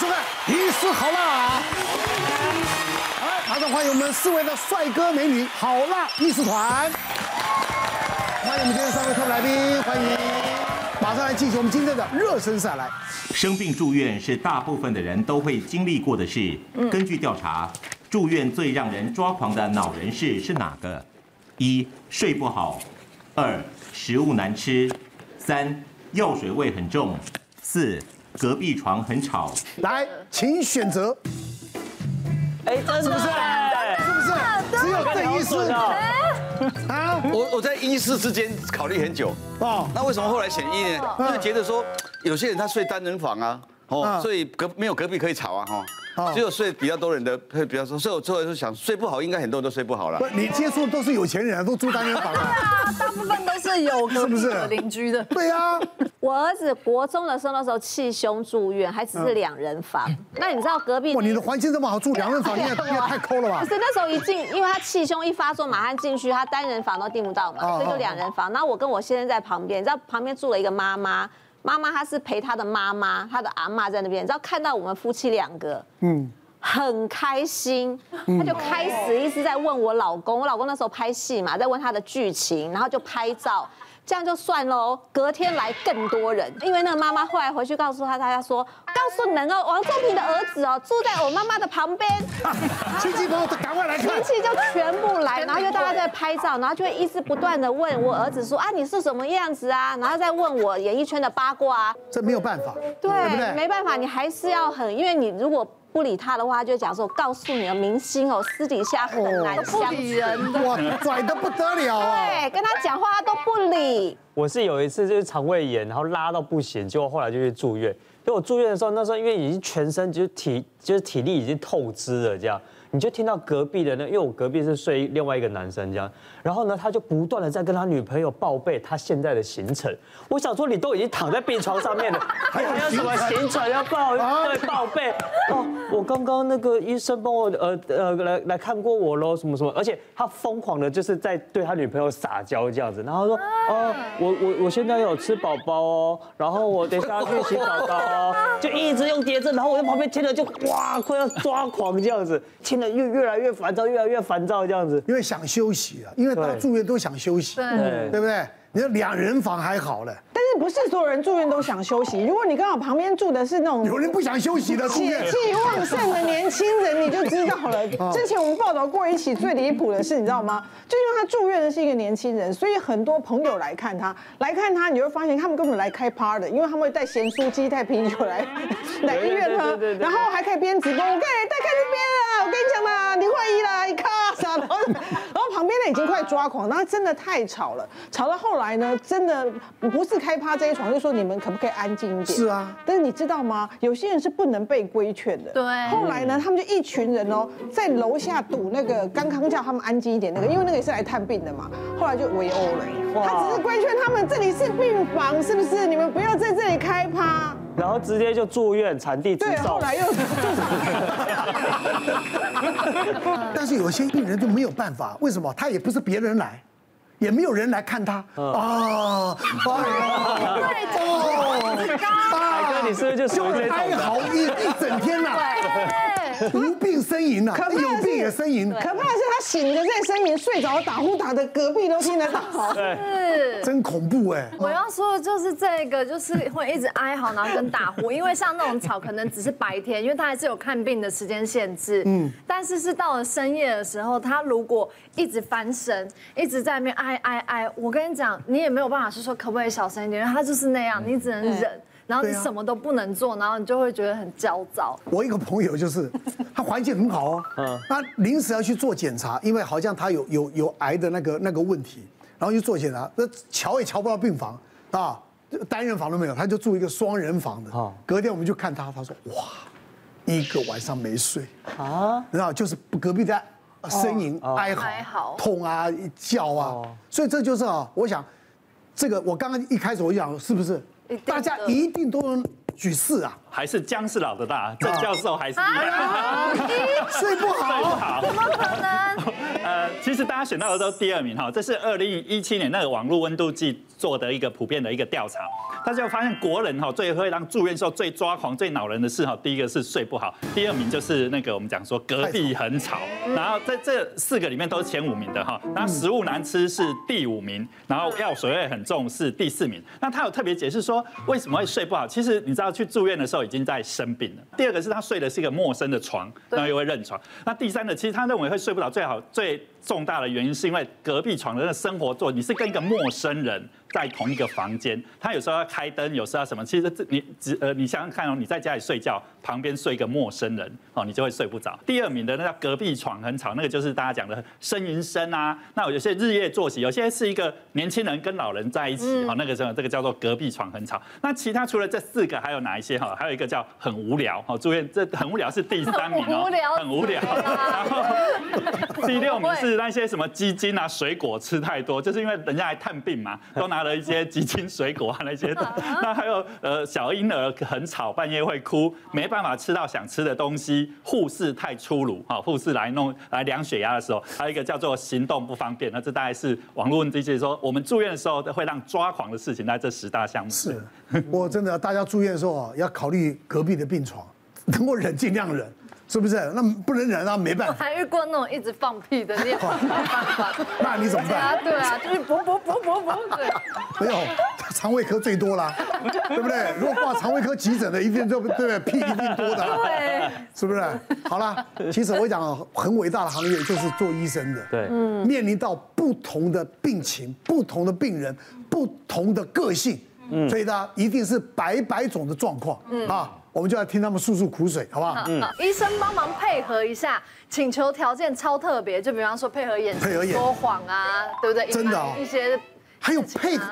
收看《医师好辣》。来，马上欢迎我们四位的帅哥美女好辣艺术团。欢迎我们今天三位特别来宾，欢迎！马上来进行我们今天的热身赛来。生病住院是大部分的人都会经历过的事。根据调查，住院最让人抓狂的恼人事是哪个？一、睡不好；二、食物难吃；三、药水味很重；四、隔壁床很吵。来，请选择。哎，真的是不是？是不是？只有邓医师啊！我我在医师之间考虑很久哦。那为什么后来选一呢？因为觉得说有些人他睡单人房啊，哦，所以隔没有隔壁可以吵啊，哈。只有睡比较多人的会比较说，所以我最后就想睡不好，应该很多人都睡不好了。你接触都是有钱人，都住单人房啊。对啊，大部分都是有是不是邻居的。对啊。我儿子国中的时候，那时候气胸住院，还只是两人房。那你知道隔壁？哇，你的环境这么好，住两人房，你也也太抠了吧？不是，那时候一进，因为他气胸一发作，马上进去，他单人房都订不到嘛，所以就两人房。然后我跟我先生在旁边，你知道旁边住了一个妈妈，妈妈她是陪她的妈妈，她的阿妈在那边，你知道看到我们夫妻两个，嗯。很开心，她就开始一直在问我老公，我老公那时候拍戏嘛，在问他的剧情，然后就拍照，这样就算喽。隔天来更多人，因为那个妈妈后来回去告诉他，大家说，告诉你们哦，王中平的儿子哦，住在我妈妈的旁边，亲戚朋友赶快来看，亲戚就全部来，然后就大家在拍照，然后就会一直不断的问我儿子说啊，你是什么样子啊，然后再问我演艺圈的八卦啊，这没有办法，对，没办法，你还是要很，因为你如果。不理他的话，他就讲说：“我告诉你哦，明星哦，私底下很难相处人的，哇，拽的不得了啊！对，跟他讲话他都不理。我是有一次就是肠胃炎，然后拉到不行，结果后来就去住院。就我住院的时候，那时候因为已经全身就是体就是体力已经透支了，这样。”你就听到隔壁的那，因为我隔壁是睡另外一个男生这样，然后呢，他就不断的在跟他女朋友报备他现在的行程。我想说，你都已经躺在病床上面了，还有什么行程要报？对，报备。哦，我刚刚那个医生帮我呃呃来来看过我喽，什么什么，而且他疯狂的就是在对他女朋友撒娇这样子，然后说，哦，我我我现在有吃宝宝哦，然后我等一下要去洗澡澡哦，就一直用叠字，然后我在旁边听着就哇，快要抓狂这样子，听。越越来越烦躁，越来越烦躁，这样子，因为想休息啊，因为到住院都想休息，对，对不对？你说两人房还好了，但是不是所有人住院都想休息？如果你刚好旁边住的是那种有人不想休息的住院，血气旺盛的年轻人，你就知道了。之前我们报道过一起最离谱的事，你知道吗？就因为他住院的是一个年轻人，所以很多朋友来看他，来看他，你会发现他们根本来开趴的，因为他们会带咸酥鸡、带啤酒来 来医院喝，然后还可以边直播，我可以带开这边你讲嘛，你怀疑啦，一卡啥的，然后旁边的已经快抓狂，然后真的太吵了，吵到后来。呢，真的不是开趴这一床，就说你们可不可以安静一点？是啊，但是你知道吗？有些人是不能被规劝的。对。后来呢，他们就一群人哦，在楼下堵那个刚刚叫他们安静一点那个，因为那个也是来探病的嘛。后来就围殴了。他只是规劝他们，这里是病房，是不是？你们不要在这里开趴。然后直接就住院，产地直对。后来又。但是有些病人就没有办法，为什么？他也不是别人来。也没有人来看他啊！哎呀，太哦，海哥，你是不是就属于这种的？哀嚎一一整天呐。无病呻吟呐，可有病也呻吟。可怕的是他醒着在呻吟，睡着打呼打的隔壁都听得到。是，真恐怖哎！我要说的就是这个，就是会一直哀嚎，然后跟打呼。因为像那种吵，可能只是白天，因为他还是有看病的时间限制。嗯。但是是到了深夜的时候，他如果一直翻身，一直在那边哀哀哀，我跟你讲，你也没有办法是说可不可以小声一点，因为他就是那样，你只能忍。然后你什么都不能做，然后你就会觉得很焦躁。我一个朋友就是，他环境很好哦，嗯，他临时要去做检查，因为好像他有有有癌的那个那个问题，然后去做检查，那瞧也瞧不到病房啊，单人房都没有，他就住一个双人房的。隔天我们就看他，他说哇，一个晚上没睡啊，然后就是隔壁在呻吟哀嚎痛啊叫啊，所以这就是啊，我想这个我刚刚一开始我就想是不是？大家一定都能举四啊！还是姜是老的大，郑教授还是厉害。睡不好，睡不好，怎么可能？呃，其实大家选到的都第二名哈，这是二零一七年那个网络温度计做的一个普遍的一个调查，大家发现国人哈最会让住院时候最抓狂、最恼人的事哈，第一个是睡不好，第二名就是那个我们讲说隔壁很吵，然后在这四个里面都是前五名的哈，然后食物难吃是第五名，然后药水味很重是第四名。那他有特别解释说为什么会睡不好，其实你知道去住院的时候已经在生病了。第二个是他睡的是一个陌生的床，然后又会认床。那第三个其实他认为会睡不着最好最重大的原因是因为隔壁床的那生活作，你是跟一个陌生人。在同一个房间，他有时候要开灯，有时候要什么？其实这你只呃，你想想看哦，你在家里睡觉，旁边睡一个陌生人哦，你就会睡不着。第二名的那叫隔壁床很吵，那个就是大家讲的呻吟声啊。那有些日夜作息，有些是一个年轻人跟老人在一起，哦，那个时候这个叫做隔壁床很吵。那其他除了这四个，还有哪一些哈？还有一个叫很无聊，哦，住院这很无聊是第三名哦，很无聊。然 后第六名是那些什么鸡精啊、水果吃太多，就是因为人家来探病嘛，都拿。了一些鸡精水果啊那些的，那还有呃小婴儿很吵，半夜会哭，没办法吃到想吃的东西，护士太粗鲁啊，护士来弄来量血压的时候，还有一个叫做行动不方便，那这大概是网络问题，就是说我们住院的时候会让抓狂的事情，在这十大项目。是，我真的大家住院的时候啊，要考虑隔壁的病床，能够忍尽量忍。是不是？那不能忍啊，没办法。还遇过那种一直放屁的，那 那你怎么办？对啊，就是啵啵啵啵啵。对，没有，肠胃科最多啦，对不对？如果挂肠胃科急诊的，一定就对不对？屁一定多的，对，是不是？好了，其实我讲很伟大的行业就是做医生的，对，面临到不同的病情、不同的病人、不同的个性，嗯所以呢，一定是百百种的状况嗯啊。我们就来听他们诉诉苦水，好不好？嗯，医生帮忙配合一下，请求条件超特别，就比方说配合演配合演说谎啊，对不对？真的啊，一些还有配合，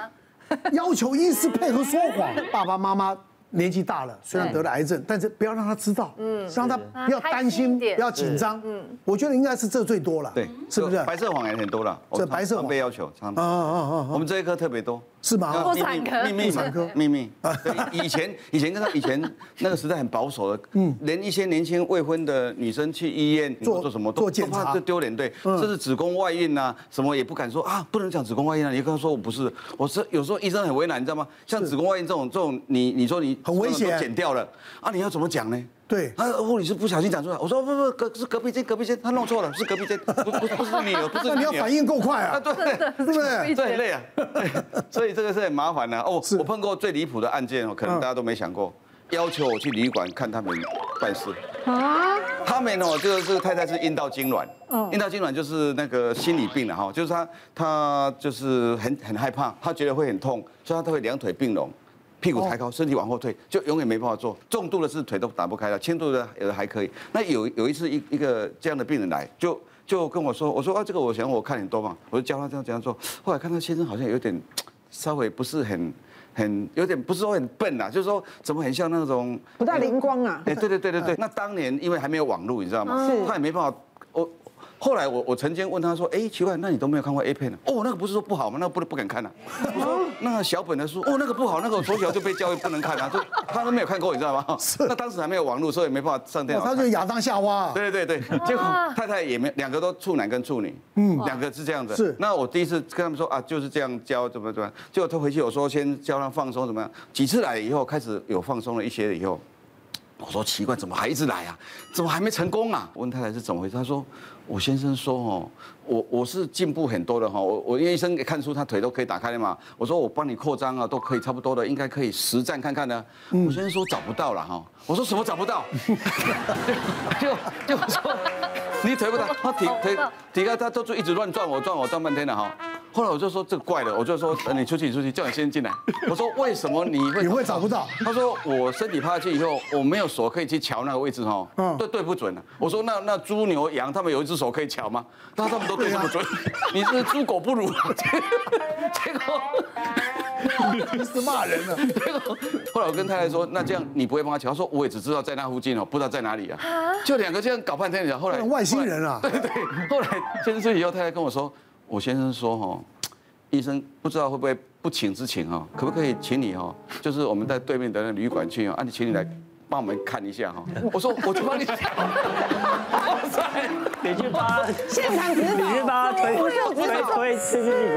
要求医师配合说谎，爸爸妈妈。年纪大了，虽然得了癌症，但是不要让他知道，嗯，让他不要担心，不要紧张，嗯，我觉得应该是这最多了，对，是不是？白色谎言很多了，这白色谎被要求，常常，我们这一科特别多，是吗？妇产科，秘密，妇产科，秘密。以前，以前跟他以前那个时代很保守的，嗯，连一些年轻未婚的女生去医院做做什么，做检查，这丢脸，对，这是子宫外孕呐，什么也不敢说啊，不能讲子宫外孕啊，你跟他说我不是，我是有时候医生很为难，你知道吗？像子宫外孕这种这种，你你说你。很危险，剪掉了啊！你要怎么讲呢？对，他，护理师不小心讲出来，我说不不，隔是隔壁间，隔壁间，他弄错了，是隔壁间，不不不是你，不是你，你要反应够快啊！对对对，累啊，所以这个是很麻烦的哦。我碰过最离谱的案件哦，可能大家都没想过，要求我去旅馆看他们办事啊。他们哦，这个这个太太是阴道痉挛，阴道痉挛就是那个心理病了哈，就是他他就是很很害怕，他觉得会很痛，所以他都会两腿并拢。屁股抬高，身体往后退，就永远没办法做。重度的是腿都打不开了，轻度的有的还可以。那有有一次一一个这样的病人来，就就跟我说，我说啊，这个我想我看很多嘛，我就教他这样这样做。后来看他先生好像有点 稍微不是很很有点不是说很笨啊，就是说怎么很像那种不大灵光啊。哎，对对对对对。那当年因为还没有网络，你知道吗？他也没办法我。后来我我曾经问他说，哎，奇怪，那你都没有看过 A 片呢？哦，那个不是说不好吗？那个不不敢看啊。我说那个小本的书，哦，那个不好，那个我从小就被教育不能看啊，就他都没有看过，你知道吗？是。那当时还没有网络，所以没办法上电脑。他就是亚当夏娃。对对对对，结果太太也没两个都处男跟处女，嗯，两个是这样子。是。那我第一次跟他们说啊，就是这样教怎么怎么，结果他回去我说先教他放松怎么样，几次来以后开始有放松了一些了以后，我说奇怪，怎么还一直来啊？怎么还没成功啊？我问太太是怎么回事，她说。我先生说哦，我我是进步很多的哈，我我医生给看出他腿都可以打开了嘛。我说我帮你扩张啊，都可以差不多的，应该可以实战看看呢。我先生说找不到了哈，我说什么找不到？就就就说你腿不打，他腿腿体开他都就一直乱转我转我转半天了哈。后来我就说这个怪了，我就说你出去你出去，叫你先生进来。我说为什么你会你会找不到？他说我身体趴下去以后，我没有手可以去瞧那个位置哈，对对不准了。我说那那猪牛羊他们有一只手可以瞧吗？他他们都对这么准，你是猪狗不如。结果你是骂人了。结果后来我跟太太说，那这样你不会帮他瞧？他说我也只知道在那附近哦，不知道在哪里啊。就两个这样搞半天，然后后来外星人啊。对对。后来先生出去以后，太太跟我说。我先生说哈，医生不知道会不会不请之请哈，可不可以请你哈？就是我们在对面的那旅馆去啊，你请你来帮我们看一下哈。我说我去帮你讲。哇塞，你去帮现场指导，你去帮他推推推。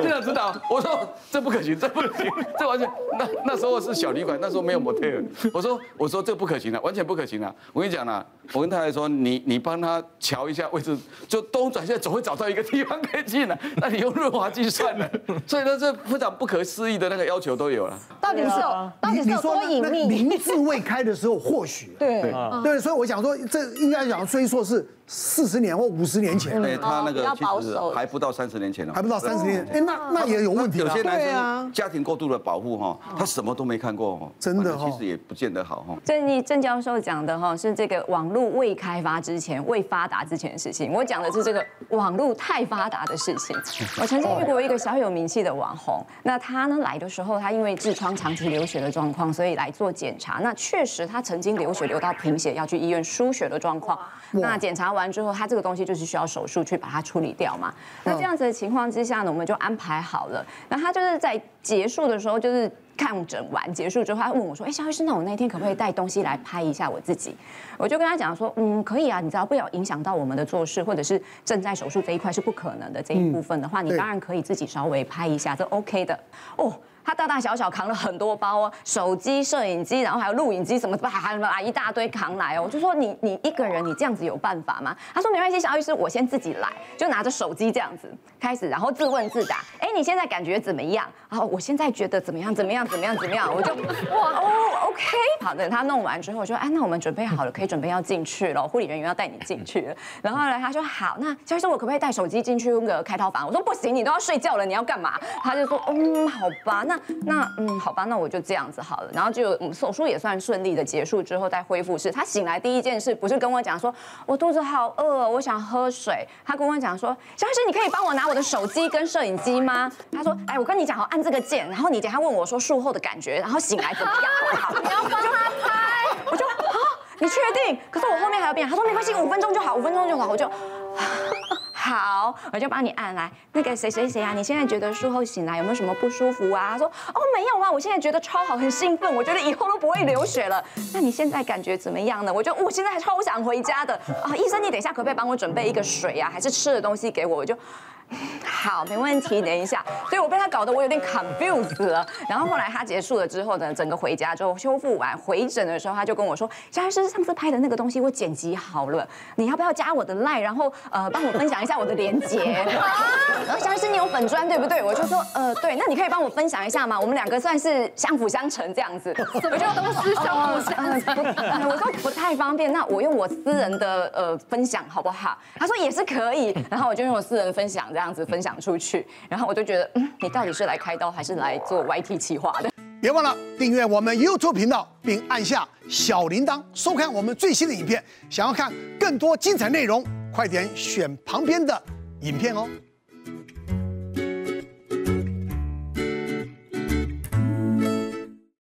现场指导，我说这不可行，这不可行，这完全那那时候是小旅馆，那时候没有模特儿。我说我说这不可行了，完全不可行了。我跟你讲了，我跟太太说，你你帮他瞧一下位置，就东转西总会找到一个地方可以进来。那你用润滑剂算了，所以呢，这非常不可思议的那个要求都有了。到底是有到底是有多隐秘？林字未开的时候，或许对对，所以我想说，这应该讲虽说是四十年或五十年前。哎，他那个其实还不到三十年前了，还不到三十年。哎，那那也有问题。有些男生家庭过度的保护哈，他什么都没看过哈，真的其实也不见得好哈。郑毅郑教授讲的哈是这个网络未开发之前、未发达之前的事情，我讲的是这个网络太发达的事情。我曾经遇过一个小有名气的网红，那他呢来的时候，他因为痔疮长期流血的状况，所以来做检查。那确实他曾经流血流到贫血，要去医院输血的状况。那检查完之后，他这个东西就是需要手术去把它处理掉嘛。那这样子的情况之下呢，我们就安排好了。那他就是在结束的时候，就是看诊完结束之后，他问我说：“哎，肖医师，那我那天可不可以带东西来拍一下我自己？”我就跟他讲说：“嗯，可以啊，你只要不要影响到我们的做事，或者是正在手术这一块是不可能的这一部分的话，你当然可以自己稍微拍一下，这 OK 的哦。”他大大小小扛了很多包哦，手机、摄影机，然后还有录影机，什么还还什么啊一大堆扛来哦。我就说你你一个人你这样子有办法吗？他说没关系，小医师，我先自己来，就拿着手机这样子开始，然后自问自答。哎，你现在感觉怎么样？啊，我现在觉得怎么样？怎么样？怎么样？怎么样？我就哇哦，OK，好的。他弄完之后我说，哎，那我们准备好了，可以准备要进去了，护理人员要带你进去了。然后呢他说好，那萧医师，我可不可以带手机进去那个开套房？我说不行，你都要睡觉了，你要干嘛？他就说嗯，好吧，那。那嗯，好吧，那我就这样子好了。然后就嗯，手术也算顺利的结束之后，在恢复室，他醒来第一件事不是跟我讲说，我肚子好饿，我想喝水。他跟我讲说，小医生，你可以帮我拿我的手机跟摄影机吗？他说，哎，我跟你讲，好，按这个键，然后你等下问我说术后的感觉，然后醒来怎么样？好，你要帮他拍。我就啊，你确定？可是我后面还要变。他说没关系，五分钟就好，五分钟就好。我就。好，我就帮你按来。那个谁谁谁啊，你现在觉得术后醒来有没有什么不舒服啊？他说哦，没有啊，我现在觉得超好，很兴奋，我觉得以后都不会流血了。那你现在感觉怎么样呢？我就我现在还超想回家的啊！医生，你等一下可不可以帮我准备一个水啊，还是吃的东西给我？我就。好，没问题。等一下，所以我被他搞得我有点 confused 了。然后后来他结束了之后呢，整个回家之后修复完回诊的时候，他就跟我说：“萧医师，上次拍的那个东西我剪辑好了，你要不要加我的 line，然后呃帮我分享一下我的连接？” 然后萧医师，你有粉砖对不对？我就说呃对，那你可以帮我分享一下吗？我们两个算是相辅相成这样子。我就都是相辅相成。我说不太方便，那我用我私人的呃分享好不好？他说也是可以。然后我就用我私人分享这样。这样子分享出去，然后我就觉得，嗯，你到底是来开刀还是来做 YT 企划的？别忘了订阅我们 YouTube 频道，并按下小铃铛，收看我们最新的影片。想要看更多精彩内容，快点选旁边的影片哦。